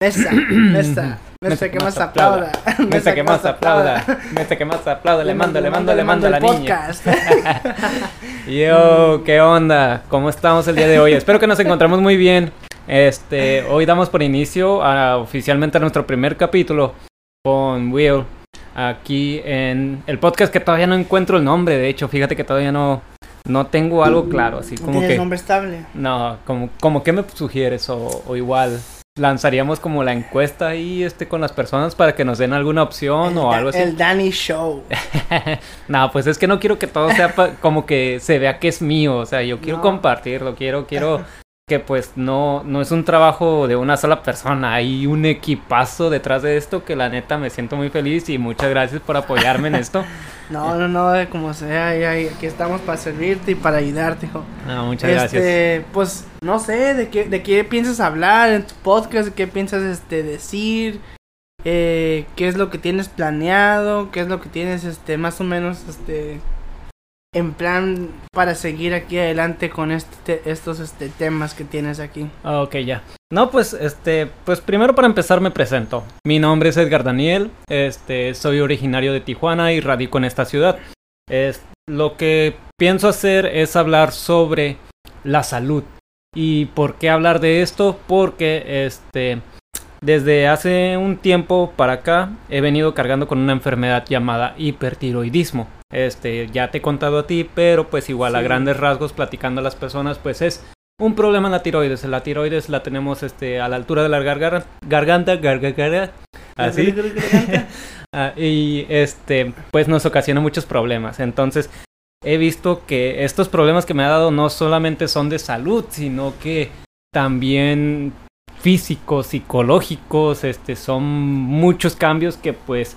Mesa, mesa, mesa que más aplauda. Mesa que más aplauda. Mesa que más aplauda. Le mando, le mando, le mando a la niña. Yo, ¿qué onda? ¿Cómo estamos el día de hoy? Espero que nos encontremos muy bien. Este, hoy damos por inicio a, oficialmente a nuestro primer capítulo con Will. Aquí en el podcast que todavía no encuentro el nombre, de hecho, fíjate que todavía no, no tengo algo claro, así como ¿Tienes que... nombre estable? No, como, como que me sugieres o, o igual lanzaríamos como la encuesta ahí este con las personas para que nos den alguna opción El o algo así. El Danny Show. no, pues es que no quiero que todo sea como que se vea que es mío, o sea, yo quiero No. compartirlo, quiero quiero que pues no no es un trabajo de una sola persona, hay un equipazo detrás de esto que la neta me siento muy feliz y muchas gracias por apoyarme en esto. No, no, no, como sea, aquí estamos para servirte y para ayudarte, hijo. No, muchas gracias. Este, pues, no sé, de qué, de qué piensas hablar en tu podcast, de qué piensas este decir, eh, qué es lo que tienes planeado, qué es lo que tienes este más o menos este en plan para seguir aquí adelante con este estos este temas que tienes aquí. Ah, Ok, ya. No, pues, este, pues primero para empezar me presento. Mi nombre es Edgar Daniel, este, soy originario de Tijuana y radico en esta ciudad. Es, lo que pienso hacer es hablar sobre la salud. ¿Y por qué hablar de esto? Porque, este, desde hace un tiempo para acá he venido cargando con una enfermedad llamada hipertiroidismo. Este, ya te he contado a ti, pero pues igual a grandes rasgos platicando a las personas, pues es un problema en la tiroides. La tiroides la tenemos este, a la altura de la garganta, garganta, garganta, así. Ah, y este, pues nos ocasiona muchos problemas. Entonces, he visto que estos problemas que me ha dado no solamente son de salud, sino que también físicos, psicológicos, este, son muchos cambios que pues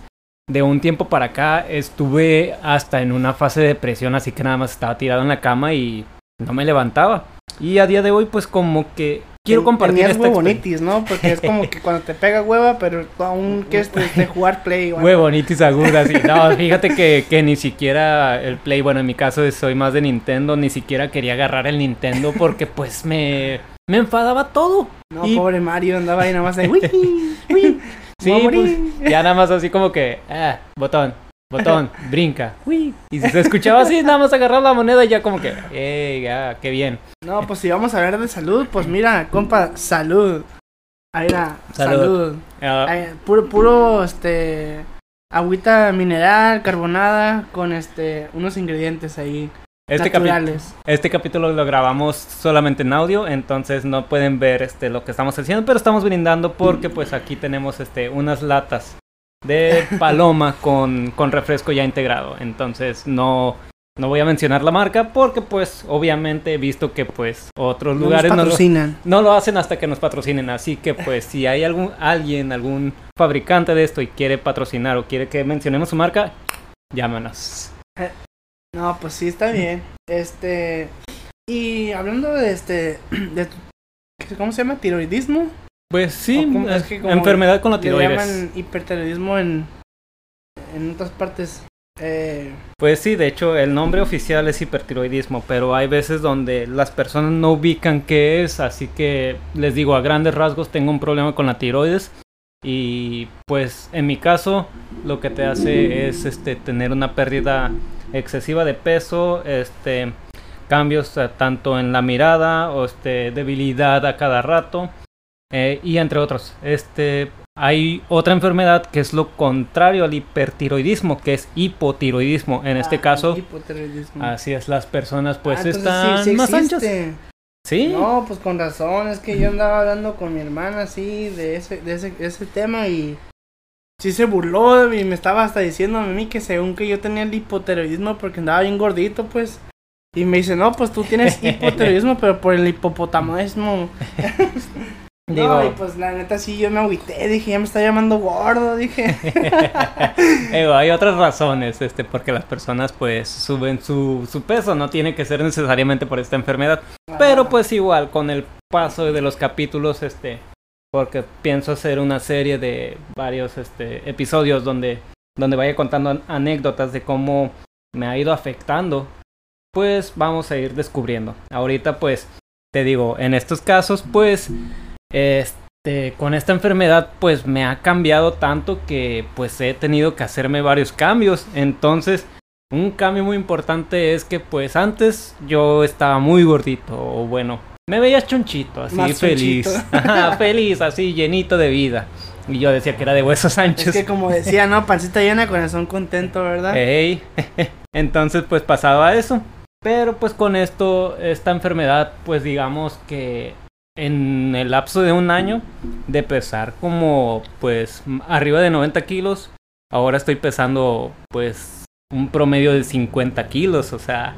de un tiempo para acá estuve hasta en una fase de depresión, así que nada más estaba tirado en la cama y no me levantaba. Y a día de hoy pues como que quiero compartir Tenías esta huevonitis, ¿no? Porque es como que cuando te pega hueva, pero aún que es de, de jugar play. bueno. Huevonitis agudas y no, fíjate que, que ni siquiera el Play, bueno en mi caso soy más de Nintendo, ni siquiera quería agarrar el Nintendo porque pues me, me enfadaba todo. No, Y- pobre Mario andaba ahí nomás de "Uy, uy, Sí, pues, morir". ya nada más así como que, ah, botón, botón, brinca, uy. Y si se escuchaba así, nada más agarrar la moneda y ya como que, ey, ya, qué bien. No, pues si vamos a hablar de salud, pues mira, compa, salud. Ahí era, Salud. salud. Ah, Ahí, puro, puro, este, agüita mineral, carbonada, con este, unos ingredientes ahí este, naturales. este capítulo lo grabamos solamente en audio, entonces no pueden ver este, lo que estamos haciendo, pero estamos brindando porque pues aquí tenemos este, unas latas de paloma con, con refresco ya integrado. Entonces no, no voy a mencionar la marca porque pues obviamente he visto que pues otros No nos lugares no lo, no lo hacen hasta que nos patrocinen. Así que pues si hay algún alguien, algún fabricante de esto y quiere patrocinar o quiere que mencionemos su marca, llámanos. No, pues sí, está bien. Este, y hablando de este, de ¿cómo se llama? ¿Tiroidismo? Pues sí, es que enfermedad con la Le tiroides. llaman hipertiroidismo en, en otras partes. Eh, Pues sí, de hecho el nombre oficial es hipertiroidismo, pero hay veces donde las personas no ubican qué es, así que les digo a grandes rasgos tengo un problema con la tiroides y pues en mi caso lo que te hace es este tener una pérdida excesiva de peso, este cambios eh, tanto en la mirada o este debilidad a cada rato eh, y entre otros. Este hay otra enfermedad que es lo contrario al hipertiroidismo, que es hipotiroidismo. En este ah, caso, así es, las personas pues Ah, están sí- sí más anchas. Sí, No, pues con razón, es que yo andaba hablando con mi hermana así de ese, de ese, de ese tema y sí se burló y me estaba hasta diciendo a mí que según que yo tenía el hipotiroidismo porque andaba bien gordito, pues. Y me dice, no, pues tú tienes hipotiroidismo, pero por el hipopotamoismo. Digo- No, y pues la neta sí yo me agüité, dije, ya me está llamando gordo, dije. Digo, hay otras razones, este, porque las personas pues suben su, su peso, no tiene que ser necesariamente por esta enfermedad. Pero pues igual, con el paso de los capítulos, este, porque pienso hacer una serie de varios este, episodios donde, donde vaya contando an- anécdotas de cómo me ha ido afectando, pues vamos a ir descubriendo. Ahorita pues, te digo, en estos casos pues, es- este, con esta enfermedad pues me ha cambiado tanto que pues he tenido que hacerme varios cambios. Entonces, un cambio muy importante es que pues antes yo estaba muy gordito, o bueno, me veía chonchito, así feliz. feliz, así llenito de vida. Y yo decía que era de huesos anchos. Es que como decía, ¿no? Pancita llena, corazón contento, ¿verdad? Ey. Entonces pues pasaba eso. Pero pues con esto, esta enfermedad, pues digamos que en el lapso de un año de pesar como pues arriba de 90 kilos, ahora estoy pesando pues un promedio de 50 kilos, o sea...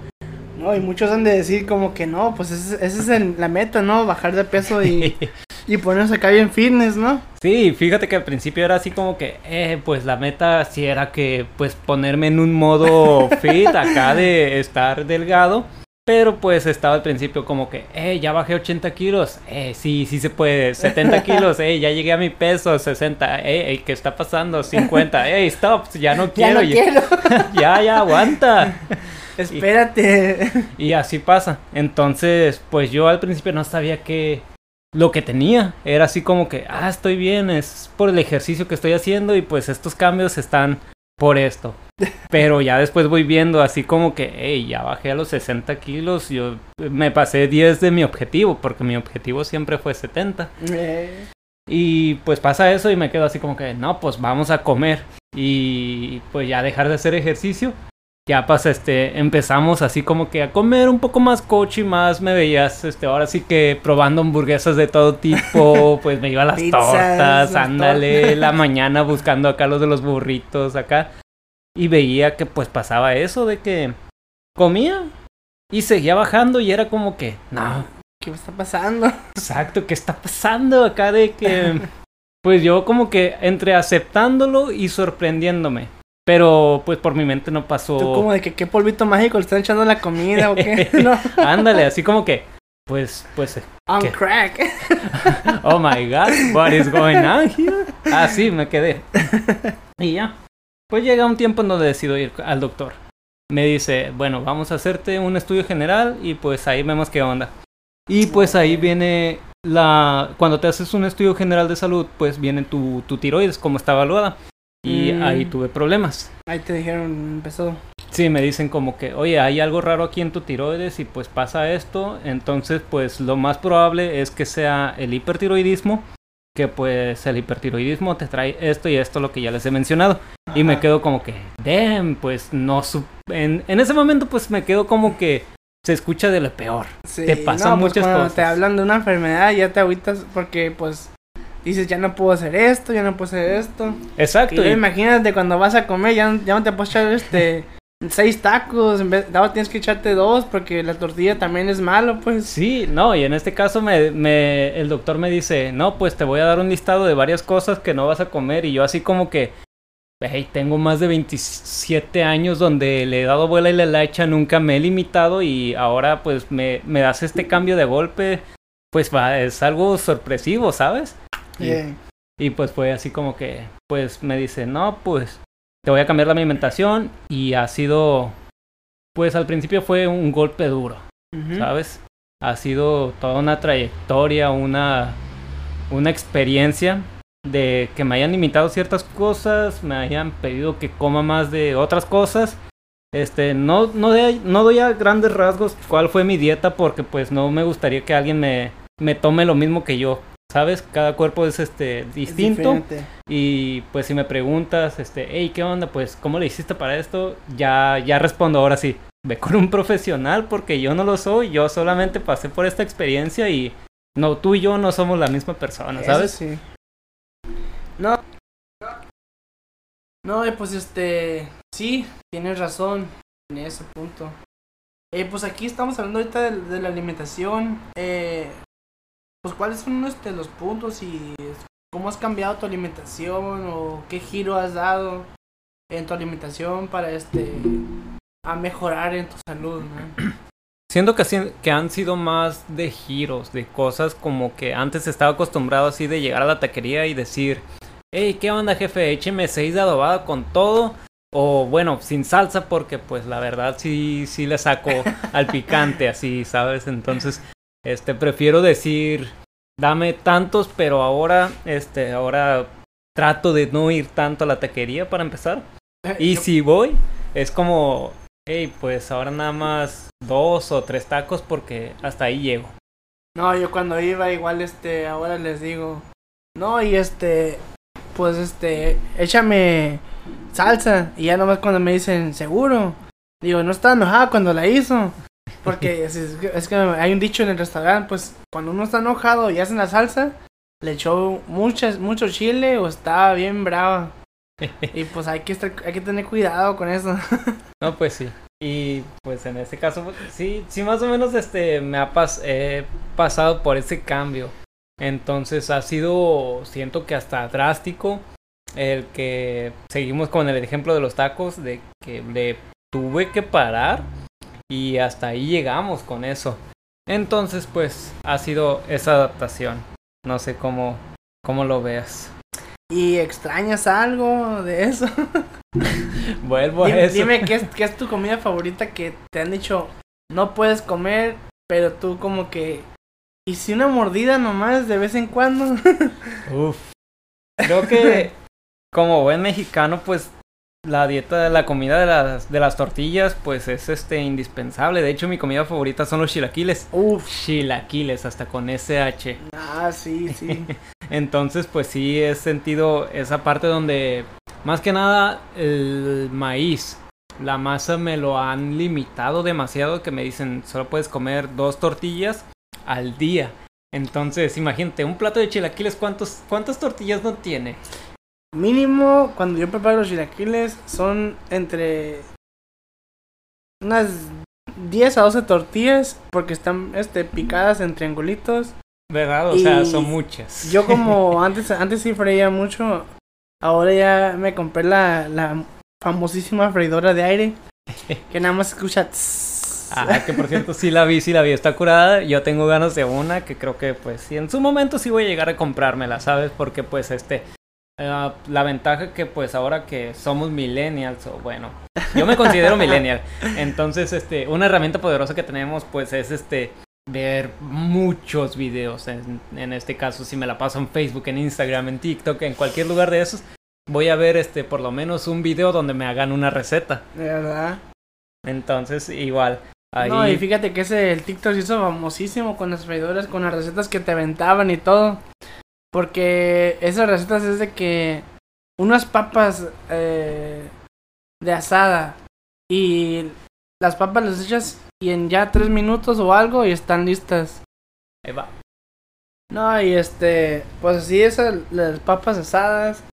No, y muchos han de decir como que no, pues esa es la meta, ¿no? Bajar de peso y, y ponerse acá bien fitness, ¿no? Sí, fíjate que al principio era así como que, eh, pues la meta sí era que, pues ponerme en un modo fit acá de estar delgado. Pero pues estaba al principio como que, eh, ya bajé 80 kilos, eh, sí, sí se puede, 70 kilos, eh, ya llegué a mi peso, 60, eh, ¿qué está pasando? 50, eh, stop, ya no quiero, ya, no quiero. ya, ya, aguanta. Espérate. Y, y, así pasa. Entonces, pues yo al principio no sabía que lo que tenía era así como que, ah, estoy bien, es por el ejercicio que estoy haciendo y pues estos cambios están por esto. Pero ya después voy viendo así como que, hey, ya bajé a los 60 kilos, yo me pasé 10 de mi objetivo, porque mi objetivo siempre fue 70. Eh. Y pues pasa eso y me quedo así como que, no, pues vamos a comer. Y pues ya dejar de hacer ejercicio. Ya pasa, este, empezamos así como que a comer un poco más coche y más me veías, este, ahora sí que probando hamburguesas de todo tipo, pues me iba a las tortas, ándale, la mañana buscando acá los de los burritos acá. Y veía que pues pasaba eso de que comía y seguía bajando y era como que, no. ¿Qué está pasando? Exacto, ¿qué está pasando acá de que... Pues yo como que entre aceptándolo y sorprendiéndome. Pero pues por mi mente no pasó. ¿Tú como de que qué polvito mágico le están echando la comida o qué? no. Ándale, así como que, pues, pues. On crack. oh my god, what is going on here? Ah, sí, me quedé. Y ya. Pues llega un tiempo en donde decido ir al doctor. Me dice, bueno, vamos a hacerte un estudio general y pues ahí vemos qué onda. Y pues ahí viene la... Cuando te haces un estudio general de salud, pues viene tu, tu tiroides, cómo está evaluada. Y mm. ahí tuve problemas. Ahí te dijeron, empezó. Sí, me dicen como que, oye, hay algo raro aquí en tu tiroides y pues pasa esto. Entonces, pues lo más probable es que sea el hipertiroidismo que pues el hipertiroidismo te trae esto y esto lo que ya les he mencionado. Y me quedo como que, damn, pues no... En, en, ese momento pues me quedo como que se escucha de lo peor. te pasan pues, muchas cosas. Te hablan de una enfermedad ya te agüitas porque pues dices, ya no puedo hacer esto, ya no puedo hacer esto. Exacto. Y, imagínate cuando vas a comer, ya, ya no te puedes echar este seis tacos, en vez, ahora tienes que echarte dos porque la tortilla también es malo, pues. Sí, no, y en este caso me, me, el doctor me dice, no, pues te voy a dar un listado de varias cosas que no vas a comer y yo así como que, hey, tengo más de 27 años donde le he dado vuela y la hecha, nunca me he limitado y ahora pues me, me das este cambio de golpe, pues va, es algo sorpresivo, ¿sabes? Y pues fue así como que, pues me dice, no, pues te voy a cambiar la alimentación y ha sido, pues al principio fue un golpe duro, ¿sabes? Ha sido toda una trayectoria, una, una experiencia de que me hayan limitado ciertas cosas, me hayan pedido que coma más de otras cosas. Este, no, no, no doy a grandes rasgos cuál fue mi dieta porque pues no me gustaría que alguien me, me tome lo mismo que yo ¿sabes? Cada cuerpo es este distinto. y pues si me preguntas, este, hey, ¿qué onda? Pues, ¿cómo le hiciste para esto? Ya, ya respondo ahora sí. Ve con un profesional porque yo no lo soy, yo solamente pasé por esta experiencia y no, tú y yo no somos la misma persona, ¿sabes? sí. No. No, pues este, sí, tienes razón en ese punto. Eh, pues aquí estamos hablando ahorita de, de la alimentación. Eh, pues cuáles son este, los puntos y cómo has cambiado tu alimentación o qué giro has dado en tu alimentación para este a mejorar en tu salud, ¿no? Siento que, que han sido más de giros, de cosas como que antes estaba acostumbrado así de llegar a la taquería y decir, hey, ¿qué onda jefe? Écheme seis de adobada con todo. O bueno, sin salsa porque pues la verdad sí, sí le saco al picante así, ¿sabes? Entonces este, prefiero decir, dame tantos, pero ahora, este, ahora trato de no ir tanto a la taquería para empezar. Y si voy, es como, hey, pues ahora nada más dos o tres tacos porque hasta ahí llego. No, yo cuando iba igual, este, ahora les digo, no, y este, pues este, échame salsa. Y ya nomás cuando me dicen, seguro. Digo, no estaba enojada cuando la hizo. Porque es, es, que hay un dicho en el restaurante, pues cuando uno está enojado y hacen la salsa, le echó muchas, mucho chile o estaba bien brava. y pues hay que estar, hay que tener cuidado con eso. no, pues sí. Y pues en este caso, pues, sí, sí más o menos este me ha pas he pasado por ese cambio. Entonces ha sido, siento que hasta drástico el que seguimos con el ejemplo de los tacos, de que le tuve que parar y hasta ahí llegamos con eso. Entonces pues ha sido esa adaptación. No sé cómo, cómo lo veas. ¿Y extrañas algo de eso? Vuelvo a dime, eso. Dime ¿qué es, qué es tu comida favorita que te han dicho no puedes comer, pero tú como que... ¿Y si una mordida nomás de vez en cuando? Uf. Creo que como buen mexicano, pues la dieta, la comida de las, de las tortillas, pues es este indispensable. De hecho, mi comida favorita son los chilaquiles. Uf. Chilaquiles, hasta con SH. Ah, sí, sí. Entonces, pues sí he sentido esa parte donde, más que nada, el maíz. La masa me lo han limitado demasiado que me dicen solo puedes comer dos tortillas al día. Entonces, imagínate, un plato de chilaquiles, ¿cuántos, ¿cuántas tortillas no tiene? Mínimo, cuando yo preparo los chilaquiles, son entre unas 10 a 12 tortillas, porque están este, picadas en triangulitos. ¿Verdad? O sea, son muchas. Yo como antes, antes sí freía mucho, ahora ya me compré la, la famosísima freidora de aire, que nada más escucha... Ah, que por cierto sí la vi, sí la vi, está curada. Yo tengo ganas de una que creo que pues sí, en su momento sí voy a llegar a comprármela, ¿sabes? Porque pues este, Uh, la ventaja que pues ahora que somos millennials o bueno yo me considero millennial. Entonces este una herramienta poderosa que tenemos pues es este ver muchos videos en, en, este caso si me la paso en Facebook en Instagram en TikTok en cualquier lugar de esos voy a ver este por lo menos un video donde me hagan una receta. De verdad. Entonces igual Ahí... No, y fíjate que ese el TikTok se hizo famosísimo con las freidoras, con las recetas que te aventaban y todo. Porque esas recetas es de que unas papas eh, de asada y las papas las echas y en ya tres minutos o algo y están listas. Ahí va. No, y este, pues así esas, las papas asadas,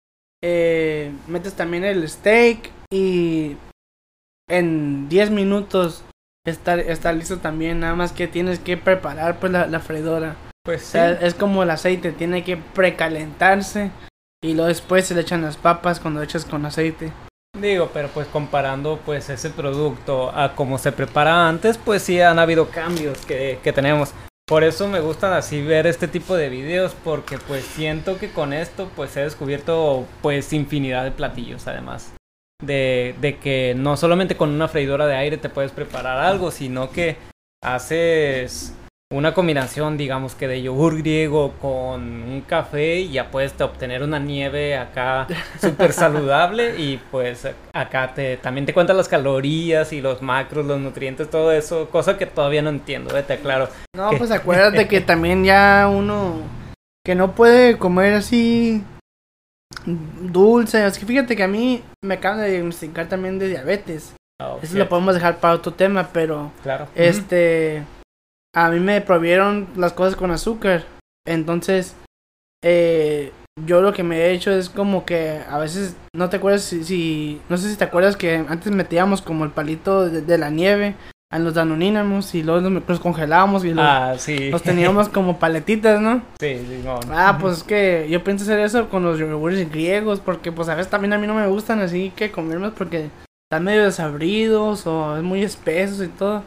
eh, metes también el steak y en 10 minutos está, está listo también, nada más que tienes que preparar pues la, la freidora. Pues O sea, es como el aceite, tiene que precalentarse y luego después se le echan las papas cuando echas con aceite. Digo, pero pues comparando pues ese producto a cómo se prepara antes, pues sí han habido cambios que, que tenemos. Por eso me gusta así ver este tipo de videos porque pues siento que con esto pues he descubierto pues infinidad de platillos además. De, de que no solamente con una freidora de aire te puedes preparar algo, sino que haces una combinación, digamos que de yogur griego con un café y ya puedes obtener una nieve acá súper saludable y pues acá te también te cuentan las calorías y los macros, los nutrientes, todo eso, cosa que todavía no entiendo, vete claro. No, pues acuérdate que también ya uno que no puede comer así dulce, es que fíjate que a mí me acaban de diagnosticar también de diabetes. Oh, Eso lo podemos dejar para otro tema, pero Claro. este a mí me prohibieron las cosas con azúcar. Entonces, eh, yo lo que me he hecho es como que a veces no te acuerdas si, si no sé si te acuerdas que antes metíamos como el palito de, de la nieve en los danonínamos y luego los, los congelábamos y los, Ah, sí. los teníamos como paletitas, ¿no? sí, sí, no. Ah, pues es que yo pienso hacer eso con los yogures griegos porque pues a veces también a mí no me gustan así que comerlos porque están medio desabridos o es muy espesos y todo.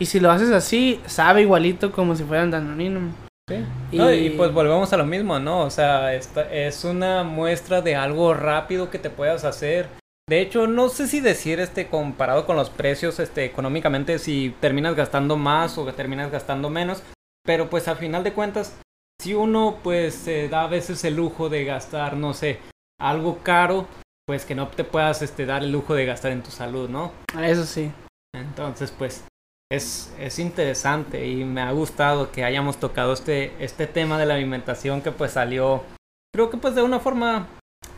Y si lo haces así, sabe igualito como si fueran danonino. Sí. Y- No, y pues volvemos a lo mismo, ¿no? O sea, esta es una muestra de algo rápido que te puedas hacer. De hecho, no sé si decir este comparado con los precios, este económicamente si terminas gastando más o que terminas gastando menos, pero pues a final de cuentas si uno pues se da a veces el lujo de gastar, no sé, algo caro, pues que no te puedas este, dar el lujo de gastar en tu salud, ¿no? Eso sí. Entonces, pues es, es interesante y me ha gustado que hayamos tocado este, este tema de la alimentación que pues salió, creo que pues de una forma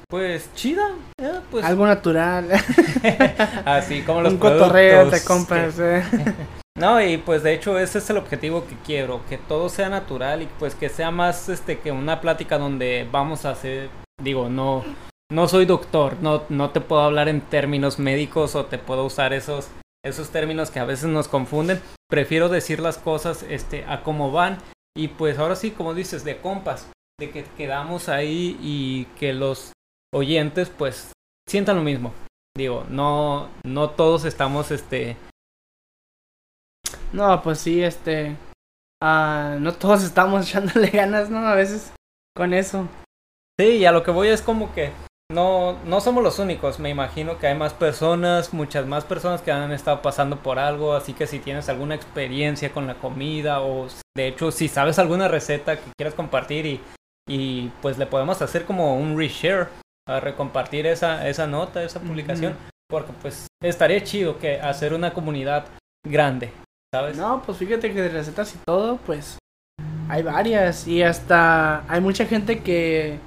pues chida, eh, pues Algo natural. así como los Un cotorreo te compras. que- eh. No, y pues de hecho ese es el objetivo que quiero, que todo sea natural y pues que sea más este que una plática donde vamos a hacer, digo, no no soy doctor, no no te puedo hablar en términos médicos o te puedo usar esos esos términos que a veces nos confunden. Prefiero decir las cosas este a cómo van y pues ahora sí, como dices, de compas, de que quedamos ahí y que los oyentes pues sientan lo mismo. Digo, no no todos estamos este No, pues sí, este. ah, no todos estamos echándole ganas, ¿no? A veces con eso. Sí, y a lo que voy es como que no, no somos los únicos. Me imagino que hay más personas, muchas más personas que han estado pasando por algo. Así que si tienes alguna experiencia con la comida o de hecho si sabes alguna receta que quieras compartir y, y pues le podemos hacer como un reshare a recompartir esa, esa nota, esa publicación. Porque pues estaría chido que hacer una comunidad grande, ¿sabes? No, pues fíjate que de recetas y todo, pues hay varias. Y hasta hay mucha gente que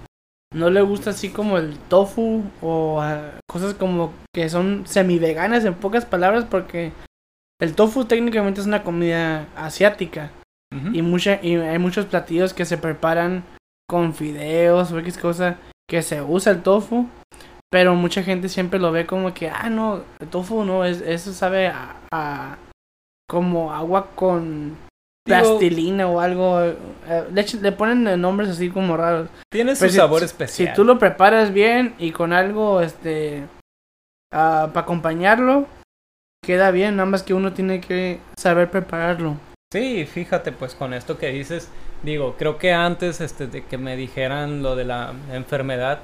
no le gusta así como el tofu o ah, cosas como que son semi-veganas en pocas palabras porque el tofu técnicamente es una comida asiática. Y, mucha, y hay muchos platillos que se preparan con fideos o X cosa que se usa el tofu. Pero mucha gente siempre lo ve como que, ah, no, el tofu no, es, eso sabe a, a- como agua con plastilina o algo. eh, Le, ech- le ponen nombres así como raros. Tiene su Pero sabor si- especial. Si tú lo preparas bien y con algo, este, para acompañarlo, queda bien. Nada más que uno tiene que saber prepararlo. Sí, fíjate, pues con esto que dices, digo, creo que antes este, de que me dijeran lo de la enfermedad,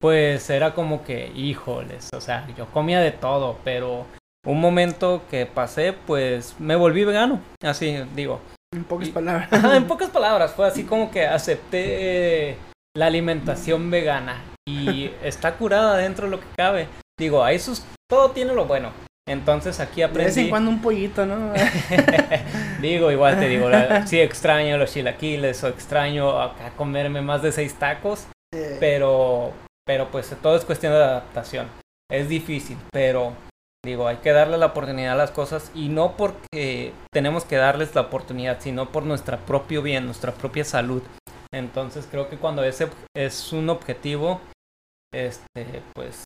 pues era como que, híjoles, o sea, yo comía de todo, pero un momento que pasé, pues me volví vegano, así digo. En pocas Y- palabras. Ajá, en pocas palabras, fue así como que acepté eh, la alimentación vegana y está curada dentro de lo que cabe. Digo, a eso es- todo tiene lo bueno. Entonces aquí De vez en aprendí. cuando un pollito, ¿no? digo, igual te digo, la- sí extraño los chilaquiles o extraño acá comerme más de seis tacos, pero, pero pues todo es cuestión de adaptación. Es difícil, pero digo, hay que darle la oportunidad a las cosas y no porque tenemos que darles la oportunidad, sino por nuestro propio bien, nuestra propia salud. Entonces creo que cuando ese es un objetivo, este, pues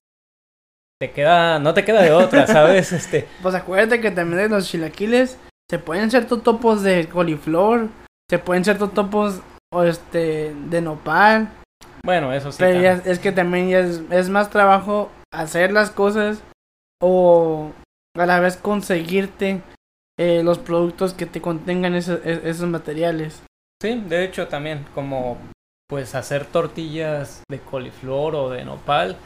te queda, no te queda de otra, ¿sabes? Este, Pues acuérdate que también de los chilaquiles se pueden ser totopos de coliflor, se pueden ser totopos o este de nopal, bueno, eso sí. pero ya es que también ya es, es más trabajo hacer las cosas o a la vez conseguirte eh, los productos que te contengan esos, e- esos materiales. Sí, de hecho también como pues hacer tortillas de coliflor o de nopal,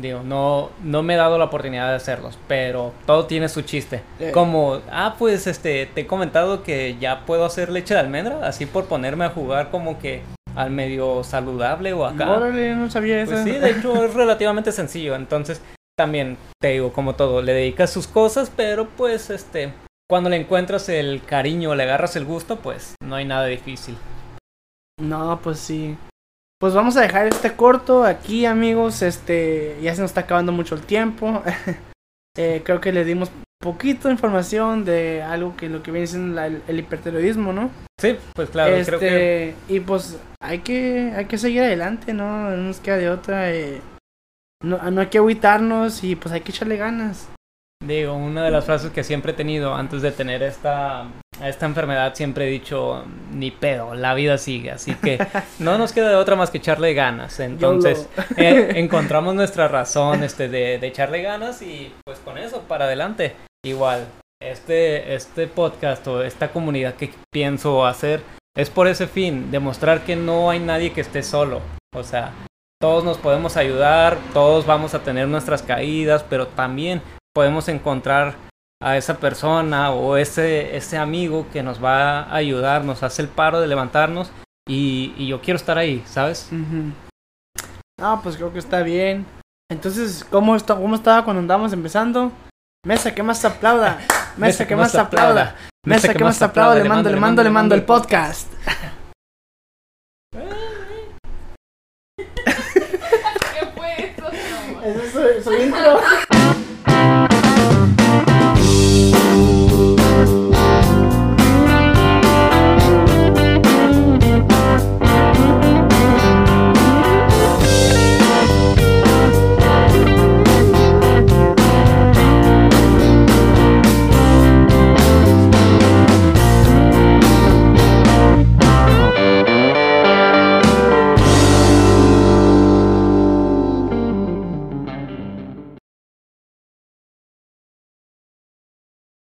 digo, no no me he dado la oportunidad de hacerlos, pero todo tiene su chiste. Eh. Como, ah, pues este te he comentado que ya puedo hacer leche de almendra, así por ponerme a jugar como que al medio saludable o acá. Órale, no sabía eso. Pues sí, de hecho es relativamente sencillo. Entonces, también te digo, como todo, le dedicas sus cosas, pero pues este, cuando le encuentras el cariño, le agarras el gusto, pues no hay nada difícil. No, pues sí. Pues vamos a dejar este corto aquí, amigos. Este, ya se nos está acabando mucho el tiempo. Eh, creo que les dimos poquito información de algo que lo que viene siendo la- el, el hipertiroidismo, ¿no? Sí, pues claro, este, creo que y pues hay que hay que seguir adelante, ¿no? No nos queda de otra. eh, no, no hay que agüitarnos y pues hay que echarle ganas. digo, una de las frases que siempre he tenido antes de tener esta esta enfermedad siempre he dicho ni pedo, la vida sigue, así que no nos queda de otra más que echarle ganas. Entonces, eh, encontramos nuestra razón este de, de echarle ganas y pues con eso para adelante igual este este podcast o esta comunidad que pienso hacer es por ese fin demostrar que no hay nadie que esté solo o sea todos nos podemos ayudar todos vamos a tener nuestras caídas pero también podemos encontrar a esa persona o ese ese amigo que nos va a ayudar nos hace el paro de levantarnos y, y yo quiero estar ahí, ¿sabes? Ah, pues creo que está bien. Entonces, ¿cómo, está, ¿cómo estaba cuando andábamos empezando? Mesa que más aplauda. Mesa que más aplauda. Mesa que más aplauda. Le mando, le mando, le mando el podcast. Ese es su, su intro.